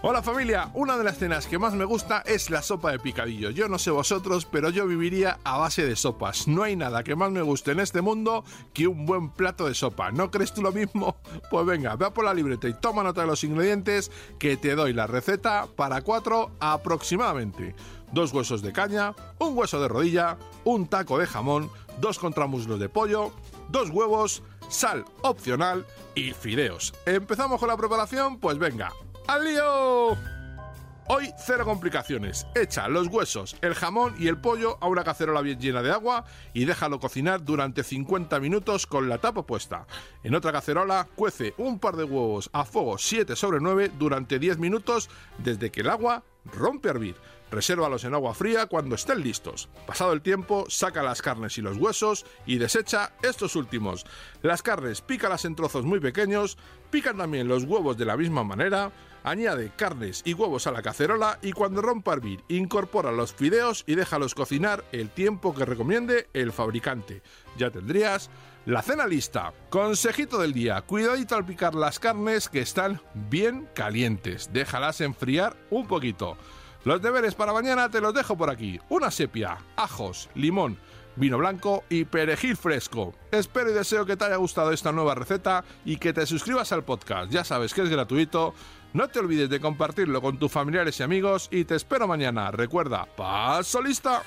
Hola familia, una de las cenas que más me gusta es la sopa de picadillo. Yo no sé vosotros, pero yo viviría a base de sopas. No hay nada que más me guste en este mundo que un buen plato de sopa. ¿No crees tú lo mismo? Pues venga, ve por la libreta y toma nota de los ingredientes que te doy la receta para cuatro aproximadamente. Dos huesos de caña, un hueso de rodilla, un taco de jamón, dos contramuslos de pollo, dos huevos, sal opcional y fideos. ¿Empezamos con la preparación? Pues venga, ¡Al lío! Hoy cero complicaciones. Echa los huesos, el jamón y el pollo a una cacerola bien llena de agua y déjalo cocinar durante 50 minutos con la tapa puesta. En otra cacerola cuece un par de huevos a fuego 7 sobre 9 durante 10 minutos desde que el agua rompe a hervir. Resérvalos en agua fría cuando estén listos. Pasado el tiempo, saca las carnes y los huesos y desecha estos últimos. Las carnes pícalas en trozos muy pequeños, pican también los huevos de la misma manera, añade carnes y huevos a la cacerola y cuando rompa a hervir, incorpora los fideos y déjalos cocinar el tiempo que recomiende el fabricante. Ya tendrías la cena lista. Consejito del día, cuidadito al picar las carnes que están bien calientes. Déjalas enfriar un poquito. Los deberes para mañana te los dejo por aquí. Una sepia, ajos, limón, vino blanco y perejil fresco. Espero y deseo que te haya gustado esta nueva receta y que te suscribas al podcast. Ya sabes que es gratuito. No te olvides de compartirlo con tus familiares y amigos y te espero mañana. Recuerda, paso lista.